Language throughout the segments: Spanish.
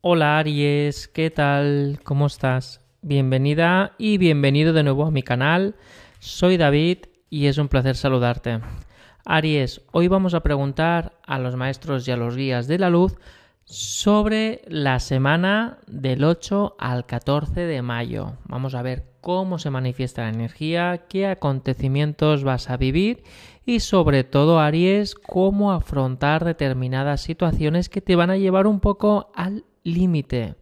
Hola Aries, ¿qué tal? ¿Cómo estás? Bienvenida y bienvenido de nuevo a mi canal. Soy David y es un placer saludarte. Aries, hoy vamos a preguntar a los maestros y a los guías de la luz sobre la semana del 8 al 14 de mayo. Vamos a ver cómo se manifiesta la energía, qué acontecimientos vas a vivir y sobre todo, Aries, cómo afrontar determinadas situaciones que te van a llevar un poco al límite.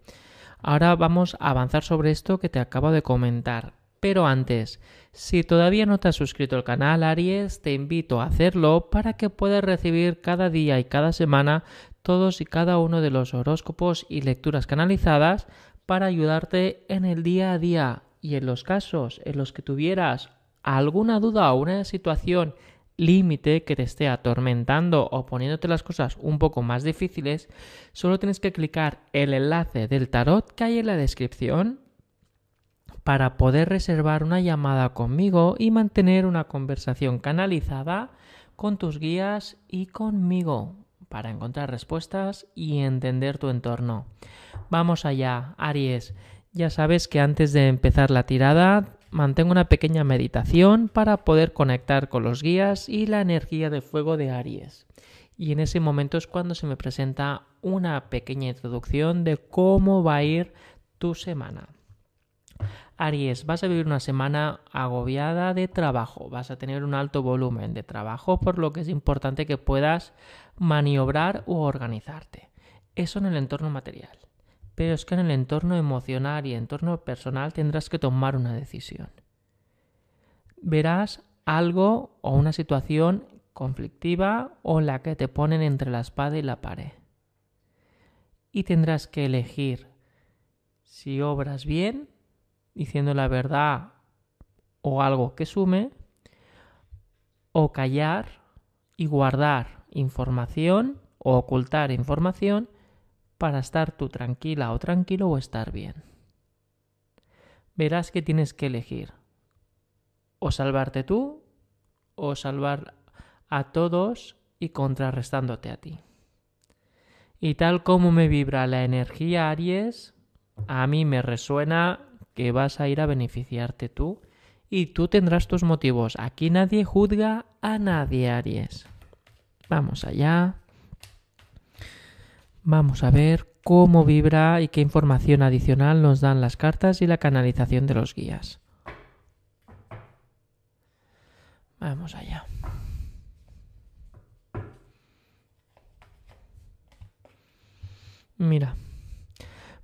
Ahora vamos a avanzar sobre esto que te acabo de comentar. Pero antes, si todavía no te has suscrito al canal Aries, te invito a hacerlo para que puedas recibir cada día y cada semana todos y cada uno de los horóscopos y lecturas canalizadas para ayudarte en el día a día y en los casos en los que tuvieras alguna duda o una situación límite que te esté atormentando o poniéndote las cosas un poco más difíciles, solo tienes que clicar el enlace del tarot que hay en la descripción para poder reservar una llamada conmigo y mantener una conversación canalizada con tus guías y conmigo para encontrar respuestas y entender tu entorno. Vamos allá, Aries. Ya sabes que antes de empezar la tirada mantengo una pequeña meditación para poder conectar con los guías y la energía de fuego de Aries. Y en ese momento es cuando se me presenta una pequeña introducción de cómo va a ir tu semana. Aries, vas a vivir una semana agobiada de trabajo, vas a tener un alto volumen de trabajo, por lo que es importante que puedas maniobrar u organizarte. Eso en el entorno material. Pero es que en el entorno emocional y entorno personal tendrás que tomar una decisión. Verás algo o una situación conflictiva o la que te ponen entre la espada y la pared. Y tendrás que elegir si obras bien diciendo la verdad o algo que sume, o callar y guardar información o ocultar información para estar tú tranquila o tranquilo o estar bien. Verás que tienes que elegir o salvarte tú o salvar a todos y contrarrestándote a ti. Y tal como me vibra la energía Aries, a mí me resuena que vas a ir a beneficiarte tú y tú tendrás tus motivos. Aquí nadie juzga a nadie, Aries. Vamos allá. Vamos a ver cómo vibra y qué información adicional nos dan las cartas y la canalización de los guías. Vamos allá. Mira,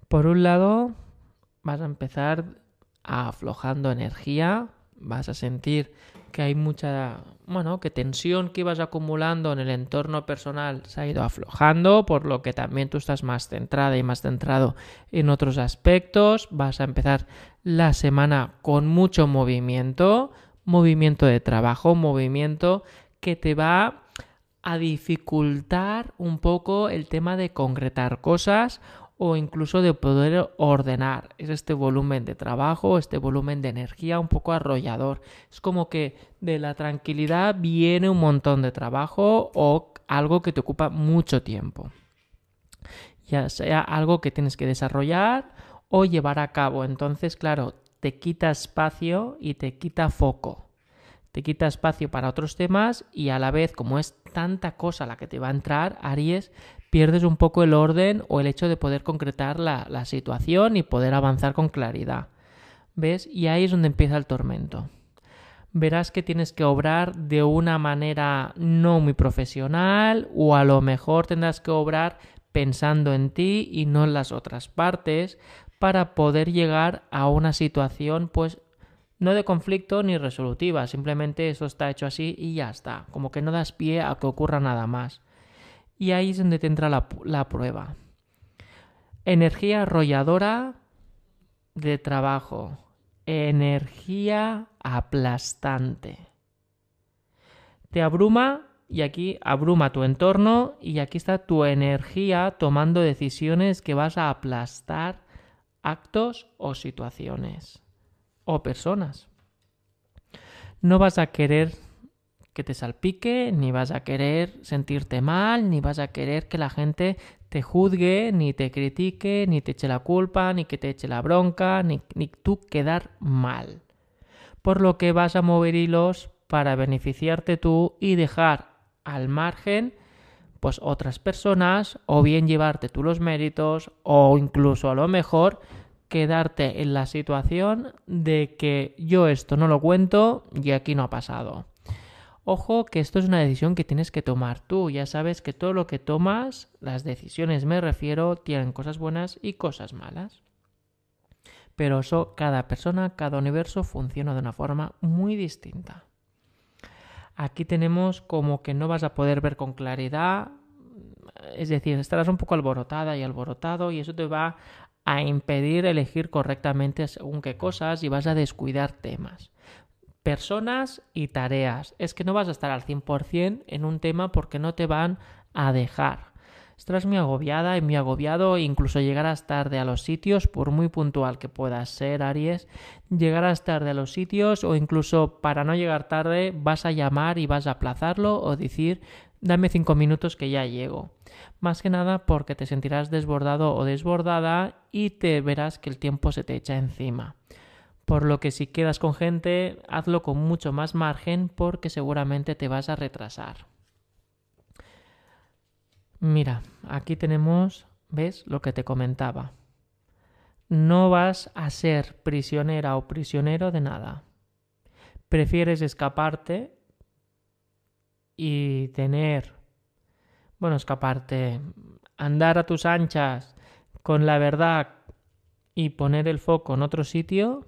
por un lado vas a empezar aflojando energía, vas a sentir que hay mucha, bueno, que tensión que ibas acumulando en el entorno personal se ha ido aflojando, por lo que también tú estás más centrada y más centrado en otros aspectos, vas a empezar la semana con mucho movimiento, movimiento de trabajo, movimiento que te va a dificultar un poco el tema de concretar cosas o incluso de poder ordenar. Es este volumen de trabajo, este volumen de energía un poco arrollador. Es como que de la tranquilidad viene un montón de trabajo o algo que te ocupa mucho tiempo. Ya sea algo que tienes que desarrollar o llevar a cabo. Entonces, claro, te quita espacio y te quita foco. Te quita espacio para otros temas y a la vez, como es tanta cosa la que te va a entrar, Aries, pierdes un poco el orden o el hecho de poder concretar la, situación y poder avanzar con claridad. ¿Ves? Y ahí es donde empieza el tormento. Verás que tienes que obrar de una manera no muy profesional o a lo mejor tendrás que obrar pensando en ti y no en las otras partes para poder llegar a una situación pues no de conflicto ni resolutiva, simplemente eso está hecho así y ya está, como que no das pie a que ocurra nada más y ahí es donde tendrá la, la prueba. Energía arrolladora de trabajo. Energía aplastante. Te abruma y aquí abruma tu entorno y aquí está tu energía tomando decisiones que vas a aplastar actos o situaciones o personas. No vas a querer que te salpique, ni vas a querer sentirte mal, ni vas a querer que la gente te juzgue, ni te critique, ni te eche la culpa, ni que te eche la bronca, ni, ni tú quedar mal. Por lo que vas a mover hilos para beneficiarte tú y dejar al margen pues otras personas o bien llevarte tú los méritos o incluso a lo mejor quedarte en la situación de que yo esto no lo cuento y aquí no ha pasado. Ojo que esto es una decisión que tienes que tomar tú. Ya sabes que todo lo que tomas, las decisiones me refiero, tienen cosas buenas y cosas malas. Pero eso, cada persona, cada universo funciona de una forma muy distinta. Aquí tenemos como que no vas a poder ver con claridad, es decir, estarás un poco alborotada y alborotado y eso te va a impedir elegir correctamente según qué cosas y vas a descuidar temas. Personas y tareas. Es que no vas a estar al 100% en un tema porque no te van a dejar. Estarás muy agobiada y muy agobiado, incluso llegarás tarde a los sitios, por muy puntual que puedas ser, Aries, llegarás tarde a los sitios o incluso para no llegar tarde vas a llamar y vas a aplazarlo o decir dame cinco minutos que ya llego. Más que nada porque te sentirás desbordado o desbordada y te verás que el tiempo se te echa encima. Por lo que si quedas con gente, hazlo con mucho más margen porque seguramente te vas a retrasar. Mira, aquí tenemos, ¿ves? Lo que te comentaba. No vas a ser prisionera o prisionero de nada. Prefieres escaparte y tener, bueno, escaparte, andar a tus anchas con la verdad y poner el foco en otro sitio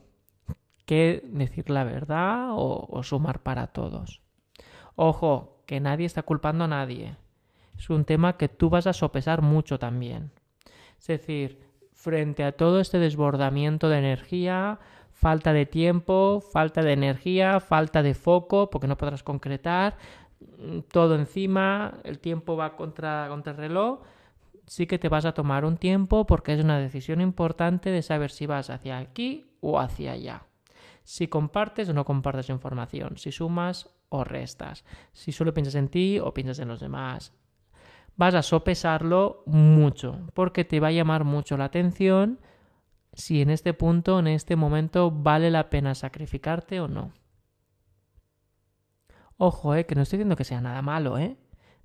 que decir la verdad o, sumar para todos. Ojo, que nadie está culpando a nadie es un tema que tú vas a sopesar mucho también. Es decir, frente a todo este desbordamiento de energía, falta de tiempo, falta de energía, falta de foco, porque no podrás concretar, mm, todo encima, el tiempo va contra, contra el reloj, sí que te vas a tomar un tiempo porque es una decisión importante de saber si vas hacia aquí o hacia allá. Si compartes o no compartes información, si sumas o restas, si solo piensas en ti o piensas en los demás, vas a sopesarlo mucho, porque te va a llamar mucho la atención si en este punto, en este momento, vale la pena sacrificarte o no. Ojo, eh, que no estoy diciendo que sea nada malo, ¿eh?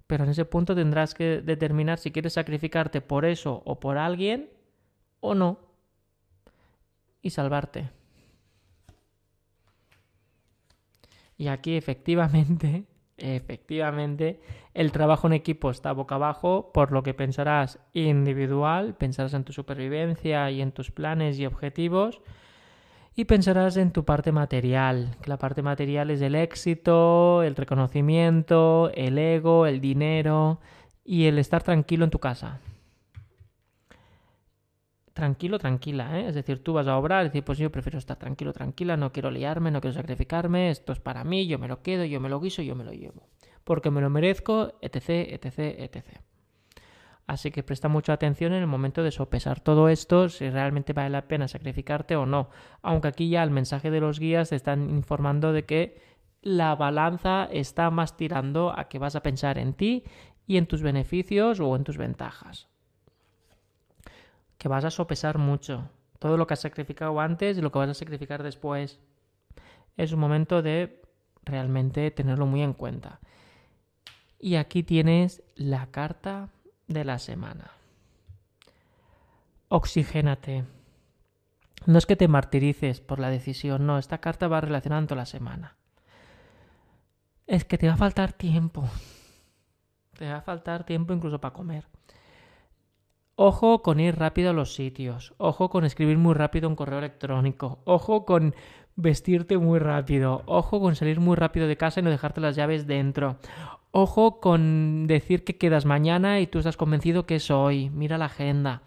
Pero en ese punto tendrás que determinar si quieres sacrificarte por eso o por alguien o no. Y salvarte. Y aquí efectivamente Efectivamente, el trabajo en equipo está boca abajo, por lo que pensarás individual, pensarás en tu supervivencia y en tus planes y objetivos, y pensarás en tu parte material, que la parte material es el éxito, el reconocimiento, el ego, el dinero y el estar tranquilo en tu casa tranquilo, tranquila, ¿eh? Es decir, tú vas a obrar, decir, pues yo prefiero estar tranquilo, tranquila, no quiero liarme, no quiero sacrificarme, esto es para mí, yo me lo quedo, yo me lo guiso, yo me lo llevo. Porque me lo merezco, etc, etc, etc. Así que presta mucha atención en el momento de sopesar todo esto, si realmente vale la pena sacrificarte o no. Aunque aquí ya el mensaje de los guías te están informando de que la balanza está más tirando a que vas a pensar en ti y en tus beneficios o en tus ventajas que vas a sopesar mucho. Todo lo que has sacrificado antes y lo que vas a sacrificar después. Es un momento de realmente tenerlo muy en cuenta. Y aquí tienes la carta de la semana. Oxigénate. No es que te martirices por la decisión, no, esta carta va relacionando la semana. Es que te va a faltar tiempo. Te va a faltar tiempo incluso para comer. Ojo con ir rápido a los sitios. Ojo con escribir muy rápido un correo electrónico. Ojo con vestirte muy rápido. Ojo con salir muy rápido de casa y no dejarte las llaves dentro. Ojo con decir que quedas mañana y tú estás convencido que es hoy. Mira la agenda.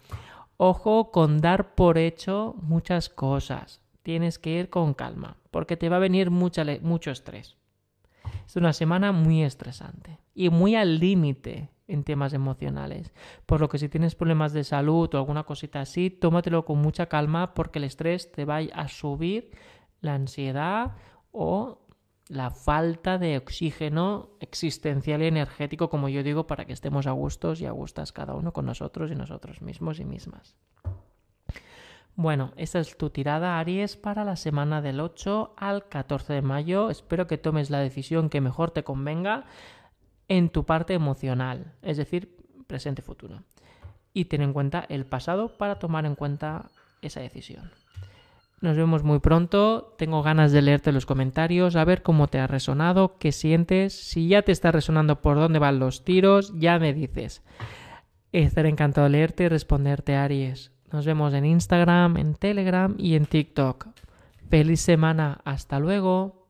Ojo con dar por hecho muchas cosas. Tienes que ir con calma, porque te va a venir mucho estrés. Es una semana muy estresante y muy al límite en temas emocionales. Por lo que si tienes problemas de salud o alguna cosita así, tómatelo con mucha calma porque el estrés te va a subir la ansiedad o la falta de oxígeno existencial y energético, como yo digo, para que estemos a gustos y a gustas cada uno con nosotros y nosotros mismos y mismas. Bueno, esta es tu tirada, Aries, para la semana del 8 al 14 de mayo. Espero que tomes la decisión que mejor te convenga en tu parte emocional, es decir, presente-futuro. Y ten en cuenta el pasado para tomar en cuenta esa decisión. Nos vemos muy pronto. Tengo ganas de leerte los comentarios, a ver cómo te ha resonado, qué sientes. Si ya te está resonando por dónde van los tiros, ya me dices. Estaré encantado de leerte y responderte, Aries. Nos vemos en Instagram, en Telegram y en TikTok. Feliz semana. Hasta luego.